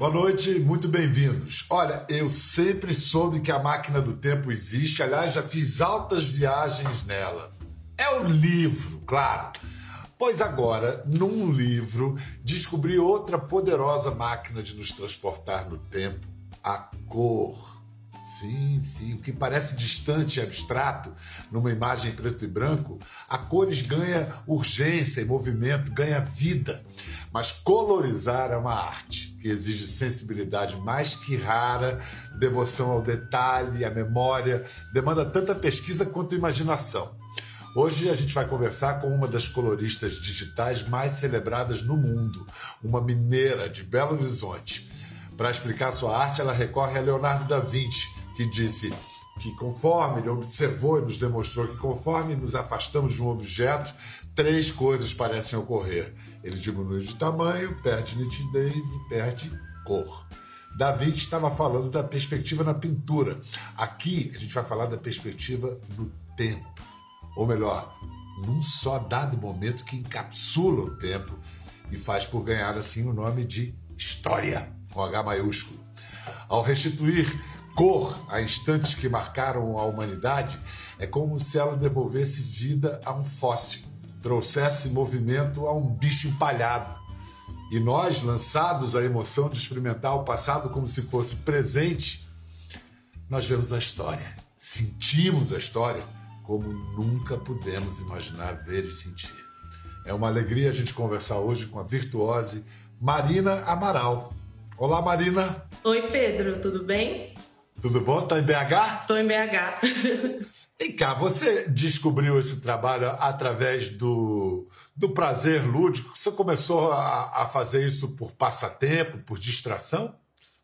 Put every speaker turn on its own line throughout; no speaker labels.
Boa noite, muito bem-vindos. Olha, eu sempre soube que a máquina do tempo existe, aliás, já fiz altas viagens nela. É o livro, claro. Pois agora, num livro, descobri outra poderosa máquina de nos transportar no tempo: a cor. Sim, sim. O que parece distante e abstrato numa imagem preto e branco, a cores ganha urgência e movimento, ganha vida. Mas colorizar é uma arte que exige sensibilidade mais que rara, devoção ao detalhe, à memória, demanda tanta pesquisa quanto imaginação. Hoje a gente vai conversar com uma das coloristas digitais mais celebradas no mundo, uma mineira de Belo Horizonte. Para explicar sua arte, ela recorre a Leonardo da Vinci, que disse que conforme ele observou e nos demonstrou que conforme nos afastamos de um objeto, três coisas parecem ocorrer. Ele diminui de tamanho, perde nitidez e perde cor. Da Vinci estava falando da perspectiva na pintura. Aqui a gente vai falar da perspectiva no tempo. Ou melhor, num só dado momento que encapsula o tempo e faz por ganhar assim o nome de história, com H maiúsculo. Ao restituir cor a instantes que marcaram a humanidade, é como se ela devolvesse vida a um fóssil, trouxesse movimento a um bicho empalhado. E nós, lançados à emoção de experimentar o passado como se fosse presente, nós vemos a história, sentimos a história como nunca pudemos imaginar ver e sentir. É uma alegria a gente conversar hoje com a virtuose Marina Amaral. Olá, Marina.
Oi, Pedro, tudo bem?
Tudo bom? Tá em BH?
Tô em BH.
Vem cá, você descobriu esse trabalho através do, do prazer lúdico? Você começou a, a fazer isso por passatempo, por distração?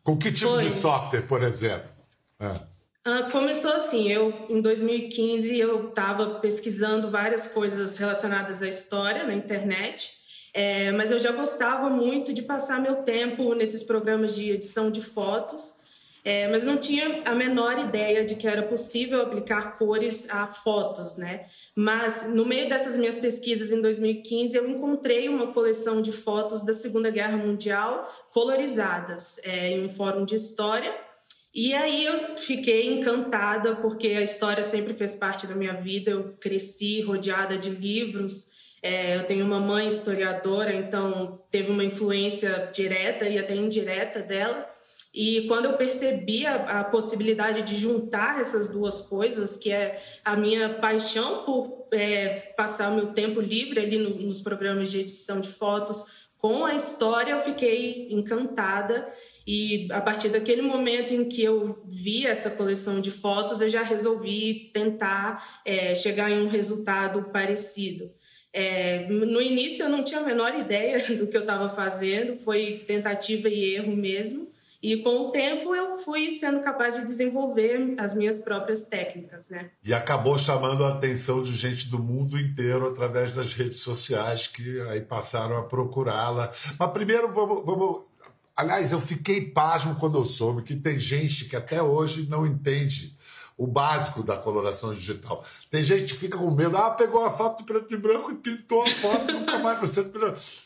Com que tipo Foi. de software, por exemplo?
É. Ah, começou assim, eu em 2015 eu estava pesquisando várias coisas relacionadas à história na internet, é, mas eu já gostava muito de passar meu tempo nesses programas de edição de fotos é, mas não tinha a menor ideia de que era possível aplicar cores a fotos, né? Mas no meio dessas minhas pesquisas em 2015, eu encontrei uma coleção de fotos da Segunda Guerra Mundial colorizadas é, em um fórum de história. E aí eu fiquei encantada porque a história sempre fez parte da minha vida. Eu cresci rodeada de livros. É, eu tenho uma mãe historiadora, então teve uma influência direta e até indireta dela. E quando eu percebi a, a, possibilidade de juntar essas duas coisas, que é a minha paixão por é, passar o meu tempo livre ali no, nos programas de edição de fotos com a história, eu fiquei encantada. E a partir daquele momento em que eu vi essa coleção de fotos, eu já resolvi tentar é, chegar em um resultado parecido. É, no início eu não tinha a menor ideia do que eu estava fazendo, foi tentativa e erro mesmo. E com o tempo eu fui sendo capaz de desenvolver as minhas próprias técnicas, né?
E acabou chamando a atenção de gente do mundo inteiro através das redes sociais que aí passaram a procurá-la. Mas primeiro vamos, vamos... Aliás, eu fiquei pasmo quando eu soube que tem gente que até hoje não entende o básico da coloração digital. Tem gente que fica com medo, ah, pegou a foto preto e branco e pintou a foto, nunca mais você.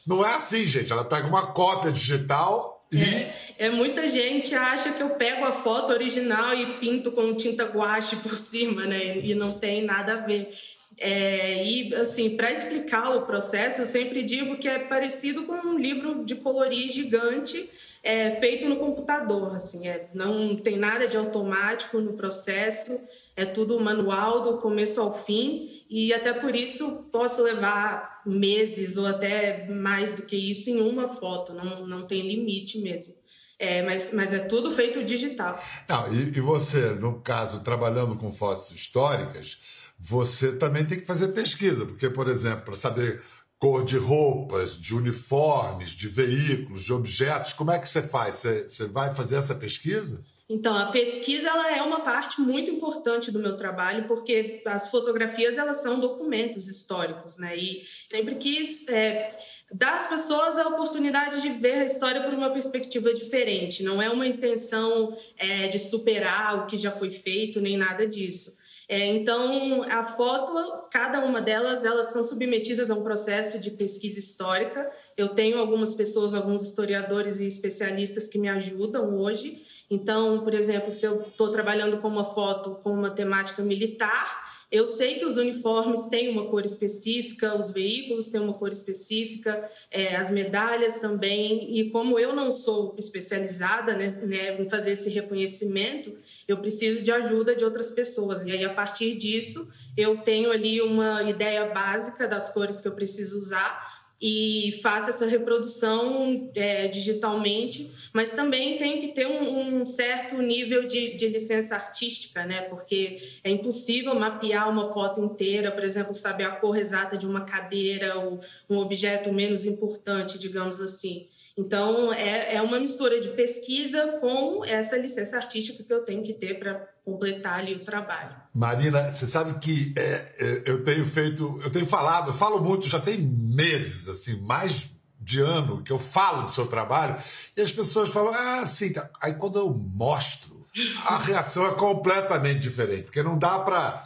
Não é assim, gente. Ela pega uma cópia digital
é, é, muita gente acha que eu pego a foto original e pinto com tinta guache por cima, né? E não tem nada a ver. É, e assim, para explicar o processo, eu sempre digo que é parecido com um livro de colorir gigante é, feito no computador. Assim, é, não tem nada de automático no processo, é tudo manual do começo ao fim, e até por isso posso levar meses ou até mais do que isso em uma foto, não, não tem limite mesmo. É, mas, mas é tudo feito digital.
Não, e, e você, no caso, trabalhando com fotos históricas, você também tem que fazer pesquisa, porque, por exemplo, para saber cor de roupas, de uniformes, de veículos, de objetos, como é que você faz? Você, você vai fazer essa pesquisa?
Então, a pesquisa ela é uma parte muito importante do meu trabalho, porque as fotografias elas são documentos históricos, né? E sempre quis é, dar às pessoas a oportunidade de ver a história por uma perspectiva diferente. Não é uma intenção é, de superar o que já foi feito, nem nada disso. É, então, a foto, cada uma delas, elas são submetidas a um processo de pesquisa histórica. Eu tenho algumas pessoas, alguns historiadores e especialistas que me ajudam hoje. Então, por exemplo, se eu estou trabalhando com uma foto com uma temática militar, eu sei que os uniformes têm uma cor específica, os veículos têm uma cor específica, é, as medalhas também. E como eu não sou especializada né, né, em fazer esse reconhecimento, eu preciso de ajuda de outras pessoas. E aí, a partir disso, eu tenho ali uma ideia básica das cores que eu preciso usar e faço essa reprodução é, digitalmente, mas também tem que ter um, um certo nível de, de, licença artística, né? Porque é impossível mapear uma foto inteira, por exemplo, saber a cor exata de uma cadeira ou um objeto menos importante, digamos assim. Então, é, é uma mistura de pesquisa com essa licença artística que eu tenho que ter para completar ali o trabalho.
Marina, você sabe que é, é, eu tenho feito, eu tenho falado, eu falo muito, já tem meses, assim, mais de ano que eu falo do seu trabalho, e as pessoas falam, ah, sim. Tá. Aí quando eu mostro, a reação é completamente diferente, porque não dá para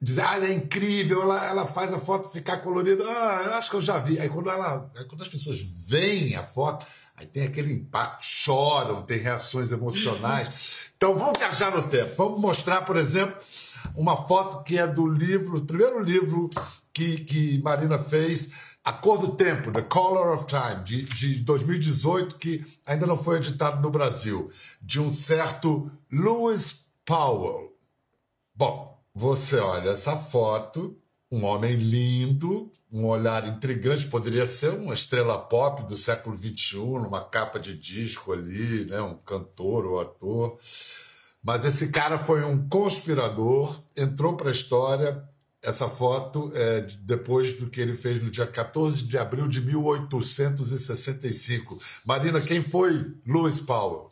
dizer, ah, ela é incrível, ela, ela faz a foto ficar colorida. Ah, eu acho que eu já vi. Aí quando, ela, aí quando as pessoas veem a foto, aí tem aquele impacto, choram, tem reações emocionais. Então vamos viajar no tempo. Vamos mostrar, por exemplo, uma foto que é do livro, o primeiro livro que, que Marina fez, A Cor do Tempo, The Color of Time, de, de 2018, que ainda não foi editado no Brasil, de um certo Lewis Powell. Bom, você olha essa foto, um homem lindo, um olhar intrigante, poderia ser uma estrela pop do século XXI, numa capa de disco ali, né? um cantor ou ator. Mas esse cara foi um conspirador, entrou para a história. Essa foto é depois do que ele fez no dia 14 de abril de 1865. Marina, quem foi Louis Powell?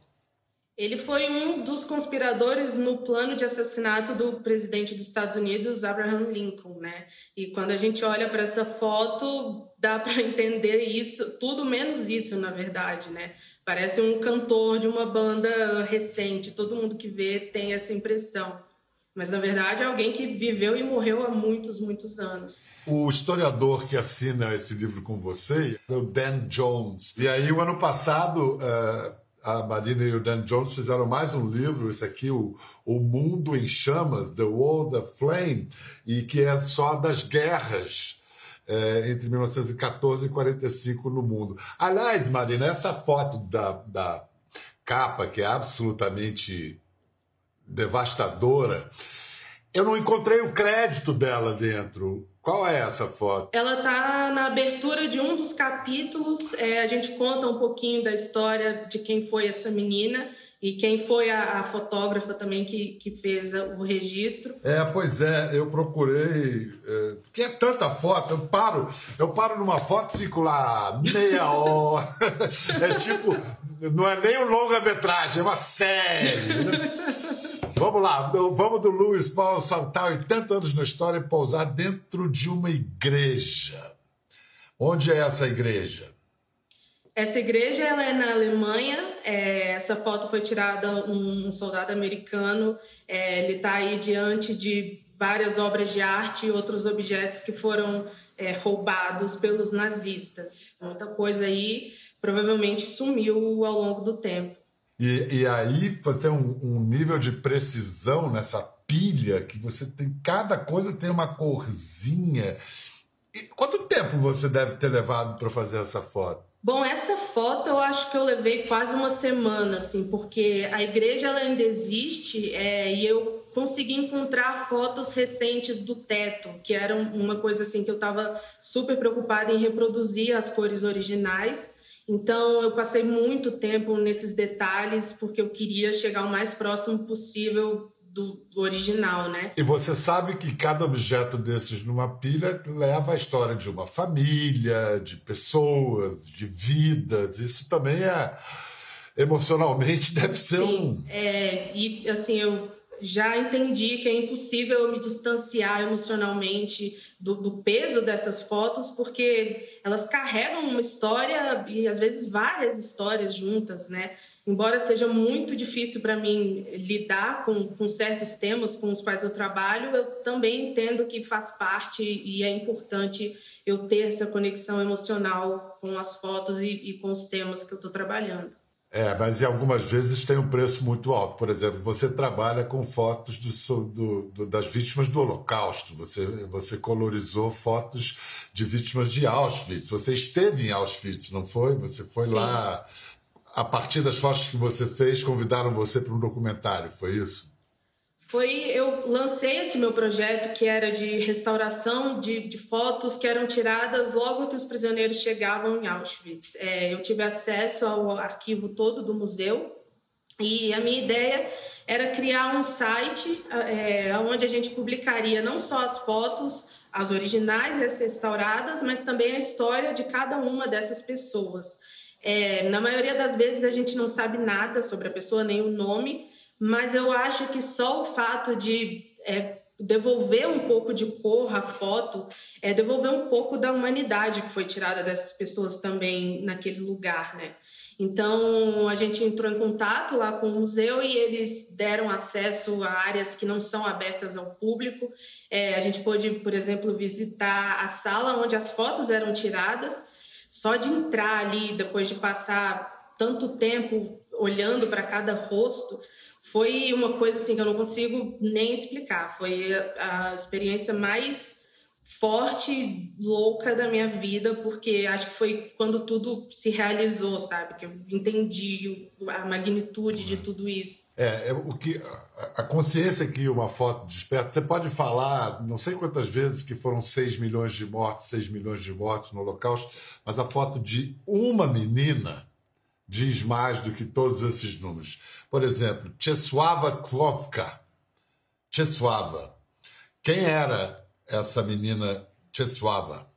Ele foi um dos conspiradores no plano de assassinato do presidente dos Estados Unidos, Abraham Lincoln, né? E quando a gente olha para essa foto, dá para entender isso, tudo menos isso, na verdade, né? Parece um cantor de uma banda recente, todo mundo que vê tem essa impressão. Mas, na verdade, é alguém que viveu e morreu há muitos, muitos anos.
O historiador que assina esse livro com você é o Dan Jones. E aí, o ano passado, uh, a Marina e o Dan Jones fizeram mais um livro, esse aqui, o, o Mundo em Chamas, The World of Flame, e que é só das guerras é, entre 1914 e 45 no mundo. Aliás, Marina, essa foto da, da capa, que é absolutamente devastadora, eu não encontrei o crédito dela dentro. Qual é essa foto?
Ela está na abertura de um dos capítulos. É, a gente conta um pouquinho da história de quem foi essa menina e quem foi a, a, fotógrafa também que, que fez o registro.
É, pois é, eu procurei, é, porque é tanta foto, eu paro, eu paro numa foto e fico lá meia hora. é tipo, não é nem um longa-metragem, é uma série. Vamos lá, vamos do Luiz Paulo saltar 80 anos na história e pousar dentro de uma igreja. Onde é essa igreja?
Essa igreja ela é na Alemanha. É, essa foto foi tirada um soldado americano. É, ele está aí diante de várias obras de arte e outros objetos que foram é, roubados pelos nazistas. Muita coisa aí provavelmente sumiu ao longo do tempo.
E, e aí você tem um, um nível de precisão nessa pilha que você tem cada coisa tem uma corzinha. E quanto tempo você deve ter levado para fazer essa foto?
Bom, essa foto eu acho que eu levei quase uma semana, assim, porque a igreja ela ainda existe é, e eu consegui encontrar fotos recentes do teto, que era uma coisa assim que eu estava super preocupada em reproduzir as cores originais. Então eu passei muito tempo nesses detalhes porque eu queria chegar o mais próximo possível do, original, né?
E você sabe que cada objeto desses numa pilha leva a história de uma família, de pessoas, de vidas. Isso também é emocionalmente deve ser
Sim,
um.
É, e assim eu já entendi que é impossível eu me distanciar emocionalmente do, do, peso dessas fotos, porque elas carregam uma história e às vezes várias histórias juntas, né? Embora seja muito difícil para mim lidar com, com certos temas com os quais eu trabalho, eu também entendo que faz parte e é importante eu ter essa conexão emocional com as fotos e, e com os temas que eu estou trabalhando.
É, mas algumas vezes tem um preço muito alto. Por exemplo, você trabalha com fotos do, do, do, das vítimas do Holocausto, você, você colorizou fotos de vítimas de Auschwitz. Você esteve em Auschwitz, não foi? Você foi Sim. lá. A partir das fotos que você fez, convidaram você para um documentário, foi isso?
Foi eu lancei esse meu projeto que era de restauração de, de fotos que eram tiradas logo que os prisioneiros chegavam em Auschwitz. É, eu tive acesso ao arquivo todo do museu e a minha ideia era criar um site é, onde a gente publicaria não só as fotos, as originais e as restauradas, mas também a história de cada uma dessas pessoas. É, na maioria das vezes a gente não sabe nada sobre a pessoa, nem o nome, mas eu acho que só o fato de é, devolver um pouco de cor à foto é devolver um pouco da humanidade que foi tirada dessas pessoas também naquele lugar, né? Então a gente entrou em contato lá com o museu e eles deram acesso a áreas que não são abertas ao público. É, a gente pôde, por exemplo, visitar a sala onde as fotos eram tiradas. Só de entrar ali, depois de passar tanto tempo olhando para cada rosto, foi uma coisa assim que eu não consigo nem explicar. Foi a, a experiência mais forte, louca da minha vida, porque acho que foi quando tudo se realizou, sabe? Que eu entendi a magnitude de tudo isso.
É, é o que a consciência que uma foto desperta. Você pode falar, não sei quantas vezes que foram 6 milhões de mortos, 6 milhões de mortos no Holocausto, mas a foto de uma menina diz mais do que todos esses números. Por exemplo, Czesława Kwowka. Czesława. Quem era essa menina Czesława?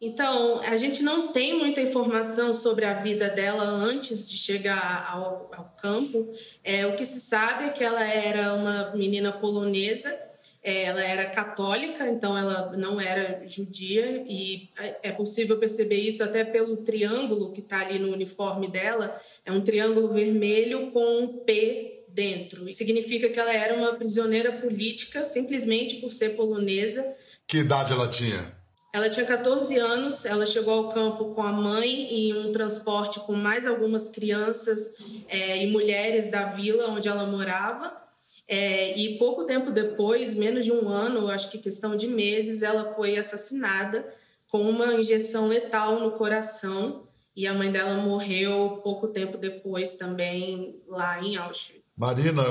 Então, a gente não tem muita informação sobre a vida dela antes de chegar ao, ao campo. É, o que se sabe é que ela era uma menina polonesa ela era católica, então ela não era judia, e é possível perceber isso até pelo triângulo que está ali no uniforme dela. É um triângulo vermelho com um P dentro. Significa que ela era uma prisioneira política simplesmente por ser polonesa.
Que idade ela tinha?
Ela tinha 14 anos, ela chegou ao campo com a mãe em um transporte com mais algumas crianças é, e mulheres da vila onde ela morava. É, e pouco tempo depois, menos de um ano, acho que questão de meses, ela foi assassinada com uma injeção letal no coração. E a mãe dela morreu pouco tempo depois também lá em Auschwitz.
Marina,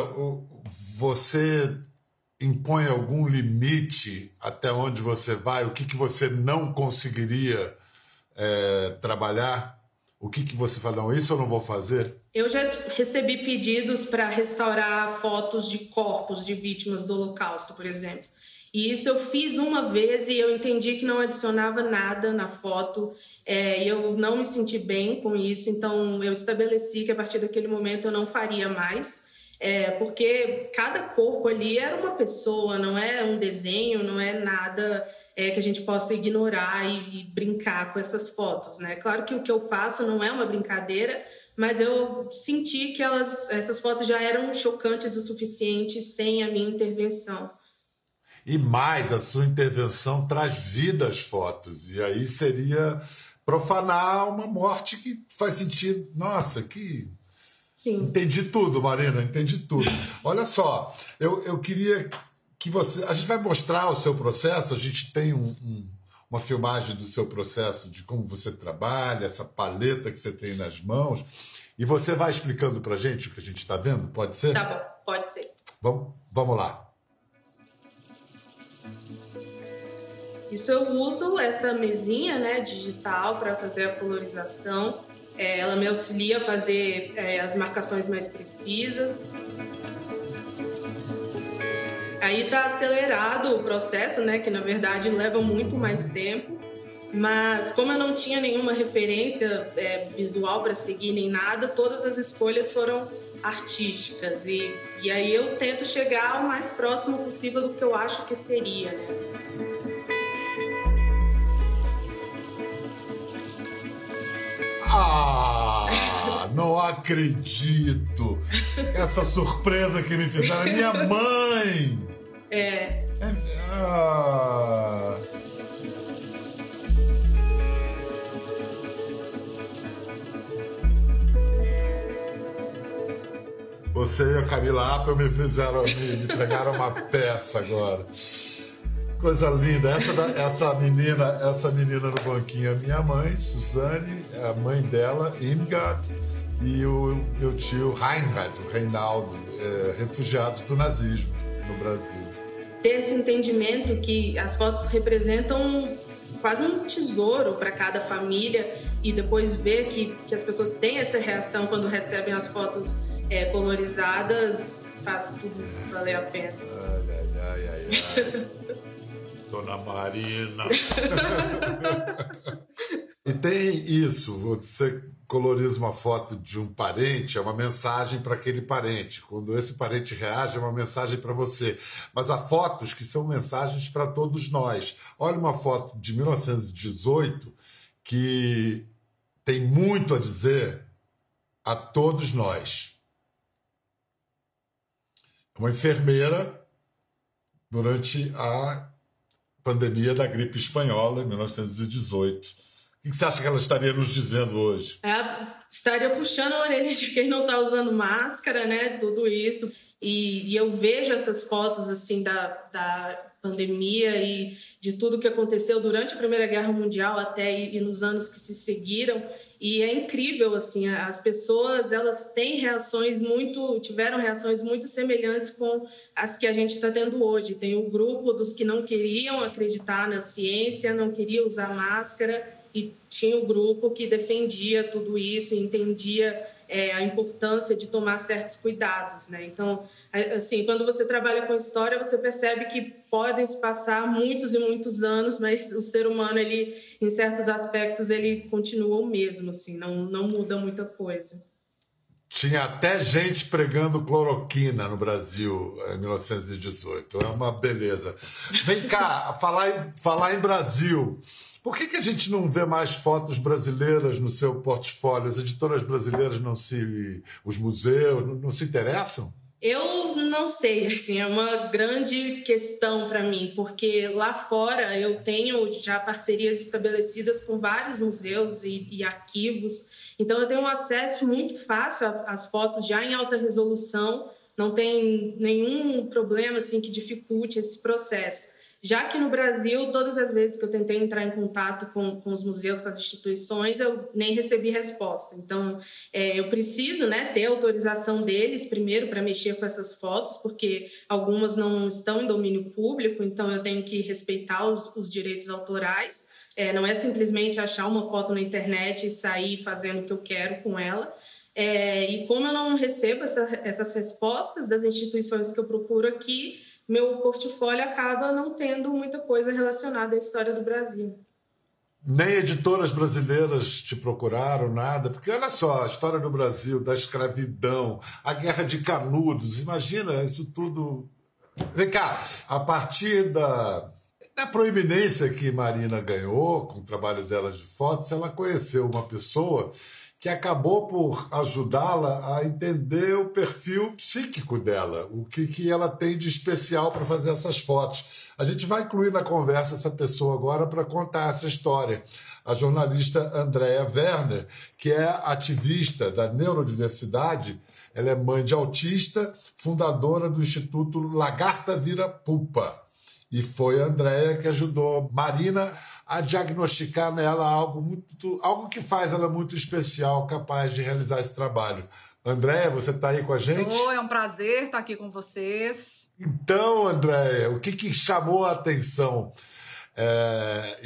você impõe algum limite até onde você vai? O que, que você não conseguiria é, trabalhar? O que, que você fala, não, isso eu não vou fazer?
Eu já recebi pedidos para restaurar fotos de corpos de vítimas do Holocausto, por exemplo. E isso eu fiz uma vez e eu entendi que não adicionava nada na foto. É, eu não me senti bem com isso, então eu estabeleci que a partir daquele momento eu não faria mais. É, porque cada corpo ali era uma pessoa, não é um desenho, não é nada é, que a gente possa ignorar e, e, brincar com essas fotos, né? Claro que o que eu faço não é uma brincadeira, mas eu senti que elas, essas fotos já eram chocantes o suficiente sem a minha intervenção.
E mais, a sua intervenção traz vida às fotos, e aí seria profanar uma morte que faz sentido. Nossa, que
Sim.
Entendi tudo, Marina, entendi tudo. Olha só, eu, eu queria que você. A gente vai mostrar o seu processo, a gente tem um, um, uma filmagem do seu processo, de como você trabalha, essa paleta que você tem nas mãos, e você vai explicando para gente o que a gente está vendo? Pode ser?
Tá bom, pode ser.
Vamos, vamos lá.
Isso eu uso essa mesinha né, digital para fazer a colorização. É, ela me auxilia a fazer é, as marcações mais precisas. Aí está acelerado o processo, né, que na verdade leva muito mais tempo. Mas como eu não tinha nenhuma referência é, visual para seguir nem nada, todas as escolhas foram artísticas. E, e aí eu tento chegar o mais próximo possível do que eu acho que seria. Né?
Ah, não acredito! Essa surpresa que me fizeram é minha mãe!
É.
é ah. Você e a Camila Apple me fizeram, me, me pregaram uma peça agora. Coisa linda. Essa, essa menina, essa menina no banquinho é minha mãe, Suzane, a mãe dela, Imgard, e o meu tio Reinhard, o Reinaldo, é, refugiados do nazismo no Brasil.
Ter esse entendimento que as fotos representam quase um tesouro para cada família e depois ver que, que as pessoas têm essa reação quando recebem as fotos é, colorizadas, faz tudo valer a pena.
Ai, ai, ai, ai. Dona Marina. e tem isso, você coloriza uma foto de um parente, é uma mensagem para aquele parente. Quando esse parente reage, é uma mensagem para você. Mas há fotos que são mensagens para todos nós. Olha uma foto de 1918 que tem muito a dizer a todos nós. Uma enfermeira durante a pandemia da gripe espanhola, em 1918. O que você acha que ela estaria nos dizendo hoje?
Ela estaria puxando a orelha de quem não está usando máscara, né? Tudo isso. E, e, eu vejo essas fotos assim da, da pandemia e de tudo que aconteceu durante a Primeira Guerra Mundial até e, e nos anos que se seguiram. E é incrível assim as pessoas elas têm reações muito tiveram reações muito semelhantes com as que a gente está tendo hoje. Tem o grupo dos que não queriam acreditar na ciência não queria usar máscara e tinha o grupo que defendia tudo isso entendia é, a importância de tomar certos cuidados, né? Então, assim, quando você trabalha com história, você percebe que podem se passar muitos e muitos anos, mas o ser humano, ele, em certos aspectos, ele continua o mesmo, assim, não, não muda muita coisa.
Tinha até gente pregando cloroquina no Brasil em 1918. É uma beleza. Vem cá, falar em, falar em Brasil. Por que, que a gente não vê mais fotos brasileiras no seu portfólio? As editoras brasileiras não se. os museus não, não se interessam?
Eu não sei, assim, é uma grande questão para mim, porque lá fora eu tenho já parcerias estabelecidas com vários museus e, e arquivos, então eu tenho um acesso muito fácil às fotos já em alta resolução, não tem nenhum problema assim que dificulte esse processo. Já que no Brasil, todas as vezes que eu tentei entrar em contato com, com os museus, com as instituições, eu nem recebi resposta. Então, é, eu preciso né, ter autorização deles primeiro para mexer com essas fotos, porque algumas não estão em domínio público, então eu tenho que respeitar os, os direitos autorais. É, não é simplesmente achar uma foto na internet e sair fazendo o que eu quero com ela. É, e como eu não recebo essa, essas respostas das instituições que eu procuro aqui, meu portfólio acaba não tendo muita coisa relacionada à história do Brasil.
Nem editoras brasileiras te procuraram, nada, porque olha só, a história do Brasil, da escravidão, a guerra de Canudos, imagina isso tudo. Vem cá, a partir da, da proeminência que Marina ganhou com o trabalho dela de fotos, ela conheceu uma pessoa que acabou por ajudá-la a entender o perfil psíquico dela, o que, que ela tem de especial para fazer essas fotos. A gente vai incluir na conversa essa pessoa agora para contar essa história. A jornalista Andrea Werner, que é ativista da neurodiversidade, ela é mãe de autista, fundadora do Instituto Lagarta Vira Pupa. E foi a Andrea que ajudou Marina a diagnosticar nela algo muito, algo que faz ela muito especial, capaz de realizar esse trabalho. Andréia, você está aí com a gente?
Tô, é um prazer estar aqui com vocês.
Então, Andréia, o que, que chamou a atenção é,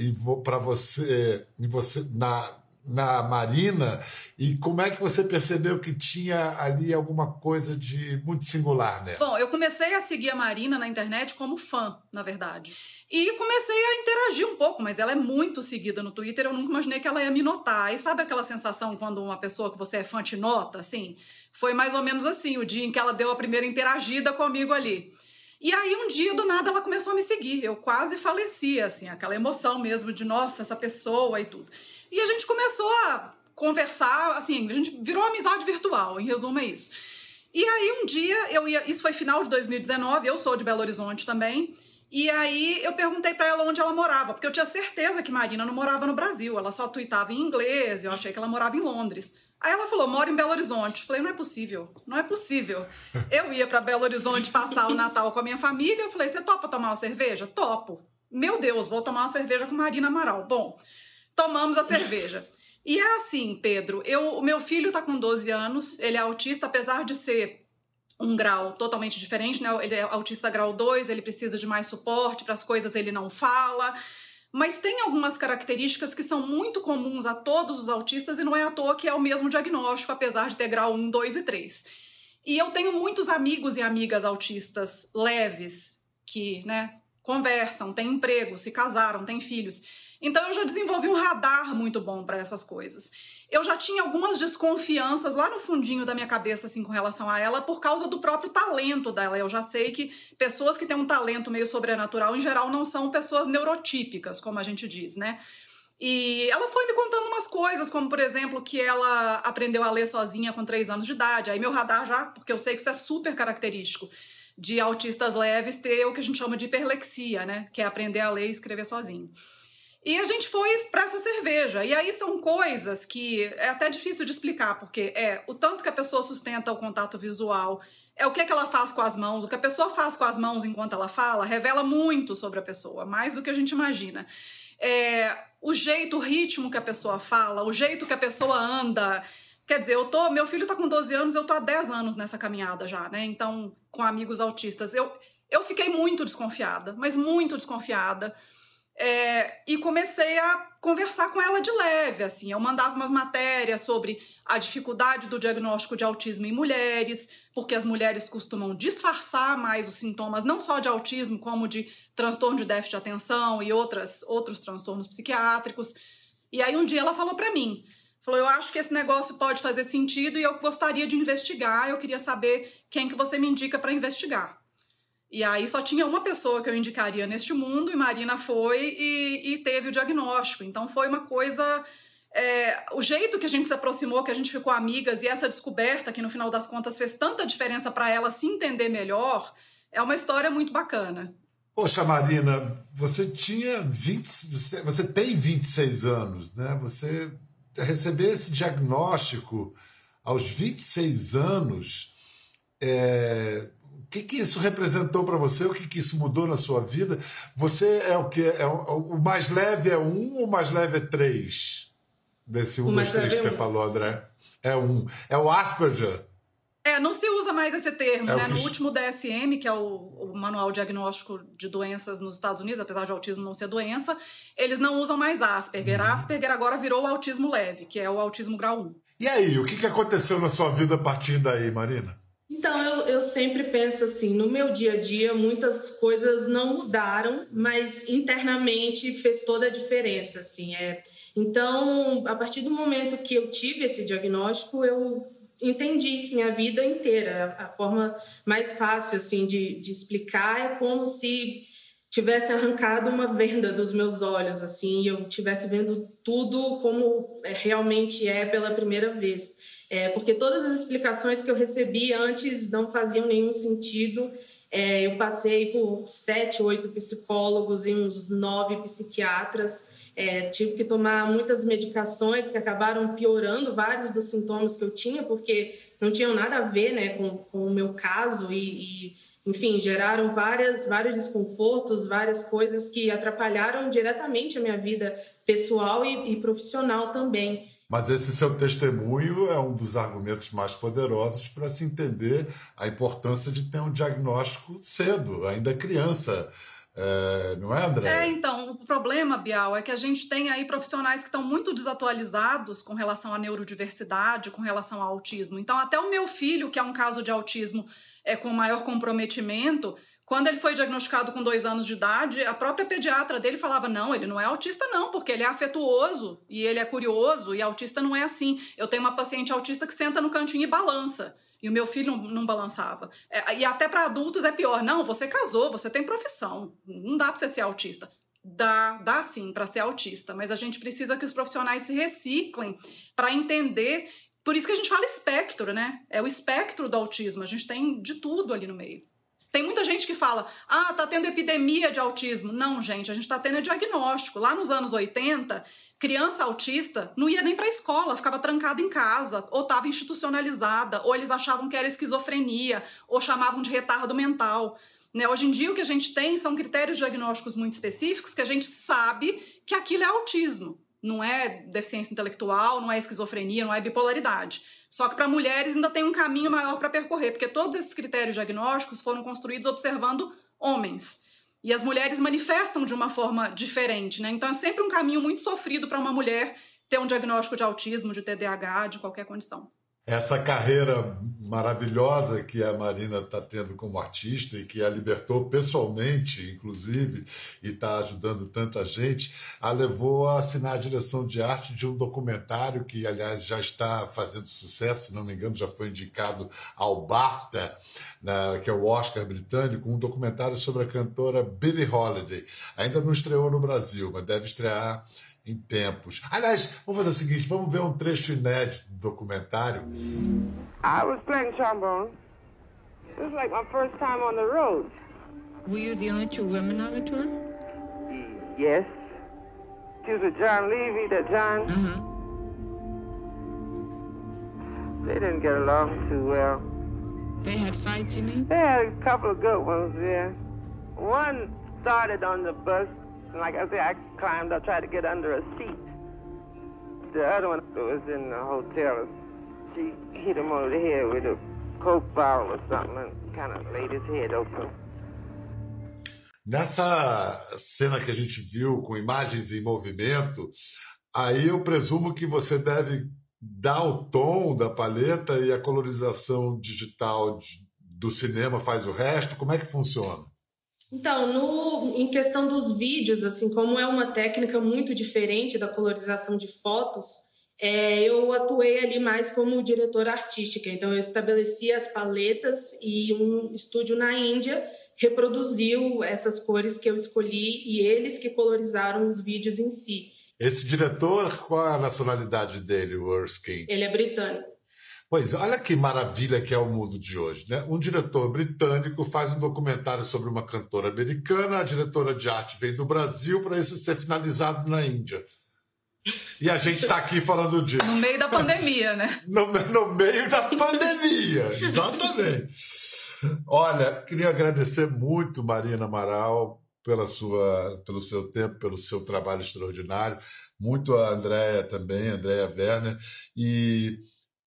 para você, você na, na Marina e como é que você percebeu que tinha ali alguma coisa de muito singular nela?
Bom, eu comecei a seguir a Marina na internet como fã, na verdade. E comecei a interagir um pouco, mas ela é muito seguida no Twitter, eu nunca imaginei que ela ia me notar. E sabe aquela sensação quando uma pessoa que você é fã te nota, assim? Foi mais ou menos assim, o dia em que ela deu a primeira interagida comigo ali. E aí, um dia, do nada, ela começou a me seguir. Eu quase faleci, assim, aquela emoção mesmo de, nossa, essa pessoa e tudo. E a gente começou a conversar, assim, a gente virou amizade virtual, em resumo é isso. E aí, um dia, eu ia. Isso foi final de 2019, eu sou de Belo Horizonte também. E aí eu perguntei para ela onde ela morava, porque eu tinha certeza que Marina não morava no Brasil, ela só tweetava em inglês, eu achei que ela morava em Londres. Aí ela falou, moro em Belo Horizonte. falei, não é possível, não é possível. Eu ia para Belo Horizonte passar o Natal com a minha família, eu falei, você topa tomar uma cerveja? Topo. Meu Deus, vou tomar uma cerveja com Marina Amaral. Bom, tomamos a cerveja. E é assim, Pedro, eu, o meu filho tá com 12 anos, ele é autista, apesar de ser um grau totalmente diferente, né? Ele é autista grau 2, ele precisa de mais suporte, para as coisas ele não fala. Mas tem algumas características que são muito comuns a todos os autistas e não é à toa que é o mesmo diagnóstico, apesar de ter grau 1, 2 e 3. E eu tenho muitos amigos e amigas autistas leves que, né, conversam, têm emprego, se casaram, têm filhos. Então eu já desenvolvi um radar muito bom para essas coisas eu já tinha algumas desconfianças lá no fundinho da minha cabeça, assim, com relação a ela, por causa do próprio talento dela. Eu já sei que pessoas que têm um talento meio sobrenatural, em geral, não são pessoas neurotípicas, como a gente diz, né? E ela foi me contando umas coisas, como por exemplo, que ela aprendeu a ler sozinha com três anos de idade. Aí meu radar já, porque eu sei que isso é super característico de autistas leves ter o que a gente chama de hiperlexia, né? Que é aprender a ler e escrever sozinho. E a gente foi para essa cerveja. E aí são coisas que é até difícil de explicar, porque é o tanto que a pessoa sustenta o contato visual, é o que, é que ela faz com as mãos, o que a pessoa faz com as mãos enquanto ela fala, revela muito sobre a pessoa, mais do que a gente imagina. É, o jeito, o ritmo que a pessoa fala, o jeito que a pessoa anda. Quer dizer, eu tô, meu filho tá com 12 anos, eu tô há 10 anos nessa caminhada já, né? Então, com amigos autistas. Eu, eu fiquei muito desconfiada, mas muito desconfiada é, e comecei a conversar com ela de leve, assim, eu mandava umas matérias sobre a dificuldade do diagnóstico de autismo em mulheres, porque as mulheres costumam disfarçar mais os sintomas, não só de autismo, como de transtorno de déficit de atenção e outras, outros transtornos psiquiátricos. E aí um dia ela falou para mim, falou, eu acho que esse negócio pode fazer sentido e eu gostaria de investigar, eu queria saber quem que você me indica para investigar. E aí só tinha uma pessoa que eu indicaria neste mundo, e Marina foi e, e teve o diagnóstico. Então foi uma coisa. É, o jeito que a gente se aproximou, que a gente ficou amigas, e essa descoberta que no final das contas fez tanta diferença para ela se entender melhor, é uma história muito bacana.
Poxa, Marina, você tinha 20, você, tem 26 anos, né? Você receber esse diagnóstico aos 26 anos, é, que, que isso representou para você? O que, que isso mudou na sua vida? Você é o que? É o, o, mais leve é um ou o mais leve é três? Desse um, dois, três que é você um. falou, André. É um. É o Asperger.
É, não se usa mais esse termo, é né? No último DSM, que é o, o, Manual Diagnóstico de Doenças nos Estados Unidos, apesar de autismo não ser doença, eles não usam mais Asperger. Uhum. Asperger agora virou o autismo leve, que é o autismo grau 1.
E aí, o que, que aconteceu na sua vida a partir daí, Marina?
Então, eu, eu sempre penso assim, no meu dia a dia, muitas coisas não mudaram, mas internamente fez toda a diferença, assim, é... Então, a partir do momento que eu tive esse diagnóstico, eu entendi minha vida inteira. A, a forma mais fácil, assim, de, de explicar é como se tivesse arrancado uma venda dos meus olhos, assim, e eu tivesse vendo tudo como é, realmente é pela primeira vez. É, porque todas as explicações que eu recebi antes não faziam nenhum sentido. É, eu passei por sete, oito psicólogos e uns nove psiquiatras. É, tive que tomar muitas medicações que acabaram piorando vários dos sintomas que eu tinha, porque não tinham nada a ver né, com, com o meu caso e, e enfim, geraram várias, vários desconfortos, várias coisas que atrapalharam diretamente a minha vida pessoal e, e profissional também.
Mas esse seu testemunho é um dos argumentos mais poderosos para se entender a importância de ter um diagnóstico cedo, ainda criança. É, não é, André?
É, então, o problema, Bial, é que a gente tem aí profissionais que estão muito desatualizados com relação à neurodiversidade, com relação ao autismo. Então, até o meu filho, que é um caso de autismo é, com maior comprometimento, quando ele foi diagnosticado com dois anos de idade, a própria pediatra dele falava: não, ele não é autista, não, porque ele é afetuoso e ele é curioso, e autista não é assim. Eu tenho uma paciente autista que senta no cantinho e balança. E o meu filho não, balançava. É, e até para adultos é pior. Não, você casou, você tem profissão. Não dá para você ser autista. Dá, dá sim para ser autista, mas a gente precisa que os profissionais se reciclem para entender. Por isso que a gente fala espectro, né? É o espectro do autismo. A gente tem de tudo ali no meio. Tem muita gente que fala, ah, tá tendo epidemia de autismo. Não, gente, a gente tá tendo diagnóstico. Lá nos anos 80, criança autista não ia nem para a escola, ficava trancada em casa, ou estava institucionalizada, ou eles achavam que era esquizofrenia, ou chamavam de retardo mental. Né? Hoje em dia, o que a gente tem são critérios diagnósticos muito específicos que a gente sabe que aquilo é autismo. Não é deficiência intelectual, não é esquizofrenia, não é bipolaridade. Só que para mulheres ainda tem um caminho maior para percorrer, porque todos esses critérios diagnósticos foram construídos observando homens. E as mulheres manifestam de uma forma diferente, né? Então é sempre um caminho muito sofrido para uma mulher ter um diagnóstico de autismo, de TDAH, de qualquer condição
essa carreira maravilhosa que a Marina está tendo como artista e que a libertou pessoalmente, inclusive, e está ajudando tanta gente, a levou a assinar a direção de arte de um documentário que, aliás, já está fazendo sucesso, se não me engano, já foi indicado ao BAFTA, que é o Oscar britânico, um documentário sobre a cantora Billie Holiday. Ainda não estreou no Brasil, mas deve estrear em tempos. Aliás, vamos fazer o seguinte, vamos ver um trecho inédito do documentário.
I was playing trombone. It was like my first time on the road.
Were you the only two women on the tour?
Yes. She was with John Levy, that John.
Uh-huh.
They didn't get along too well.
They had fights, you mean?
They had a couple of good ones, yeah. One started on the bus like I said, I climbed up, tried to get under a seat. The other one was in the hotel. She hit him over the head with a coke bottle or something and kind of laid his head open.
Nessa cena que a gente viu com imagens em movimento, aí eu presumo que você deve dar o tom da paleta e a colorização digital do cinema faz o resto. Como é que funciona?
Então, no, em questão dos vídeos, assim, como é uma técnica muito diferente da colorização de fotos, é, eu atuei ali mais como diretora artística. Então, eu estabeleci as paletas e um estúdio na Índia reproduziu essas cores que eu escolhi e eles que colorizaram os vídeos em si.
Esse diretor, qual é a nacionalidade dele, o Erskine?
Ele é britânico.
Pois, olha que maravilha que é o mundo de hoje, né? Um diretor britânico faz um documentário sobre uma cantora americana, a diretora de arte vem do Brasil para isso ser finalizado na Índia. E a gente está aqui falando disso.
No meio da pandemia, né?
No, no meio da pandemia, exatamente. Olha, queria agradecer muito, Marina Amaral, pela sua, pelo seu tempo, pelo seu trabalho extraordinário. Muito a Andréia também, Andréia Werner. E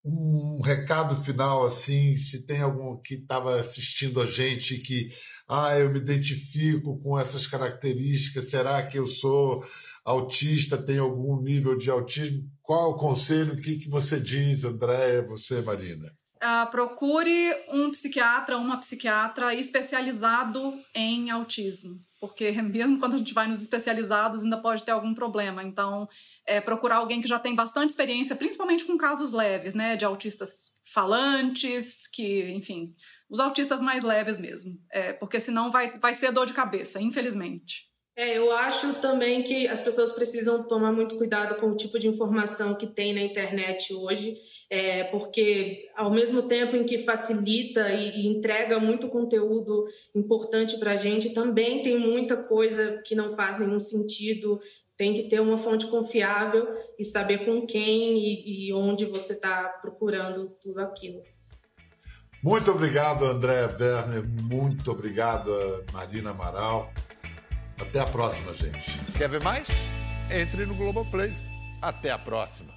um recado final assim, se tem algum que estava assistindo a gente que ah, eu me identifico com essas características, será que eu sou autista, tenho algum nível de autismo? Qual o conselho? O que, que você diz, Andréia, você, Marina?
Uh, procure um psiquiatra, uma psiquiatra especializado em autismo porque mesmo quando a gente vai nos especializados ainda pode ter algum problema. Então, é, procurar alguém que já tem bastante experiência, principalmente com casos leves, né, de autistas falantes, que, enfim, os autistas mais leves mesmo, é, porque senão vai, vai ser dor de cabeça, infelizmente.
É, eu acho também que as pessoas precisam tomar muito cuidado com o tipo de informação que tem na internet hoje, é, porque ao mesmo tempo em que facilita e, e entrega muito conteúdo importante para a gente, também tem muita coisa que não faz nenhum sentido. Tem que ter uma fonte confiável e saber com quem e, e onde você está procurando tudo aquilo.
Muito obrigado, André Werner. Muito obrigado, Marina Amaral. Até a próxima, gente. Quer ver mais? Entre no Globoplay. Até a próxima.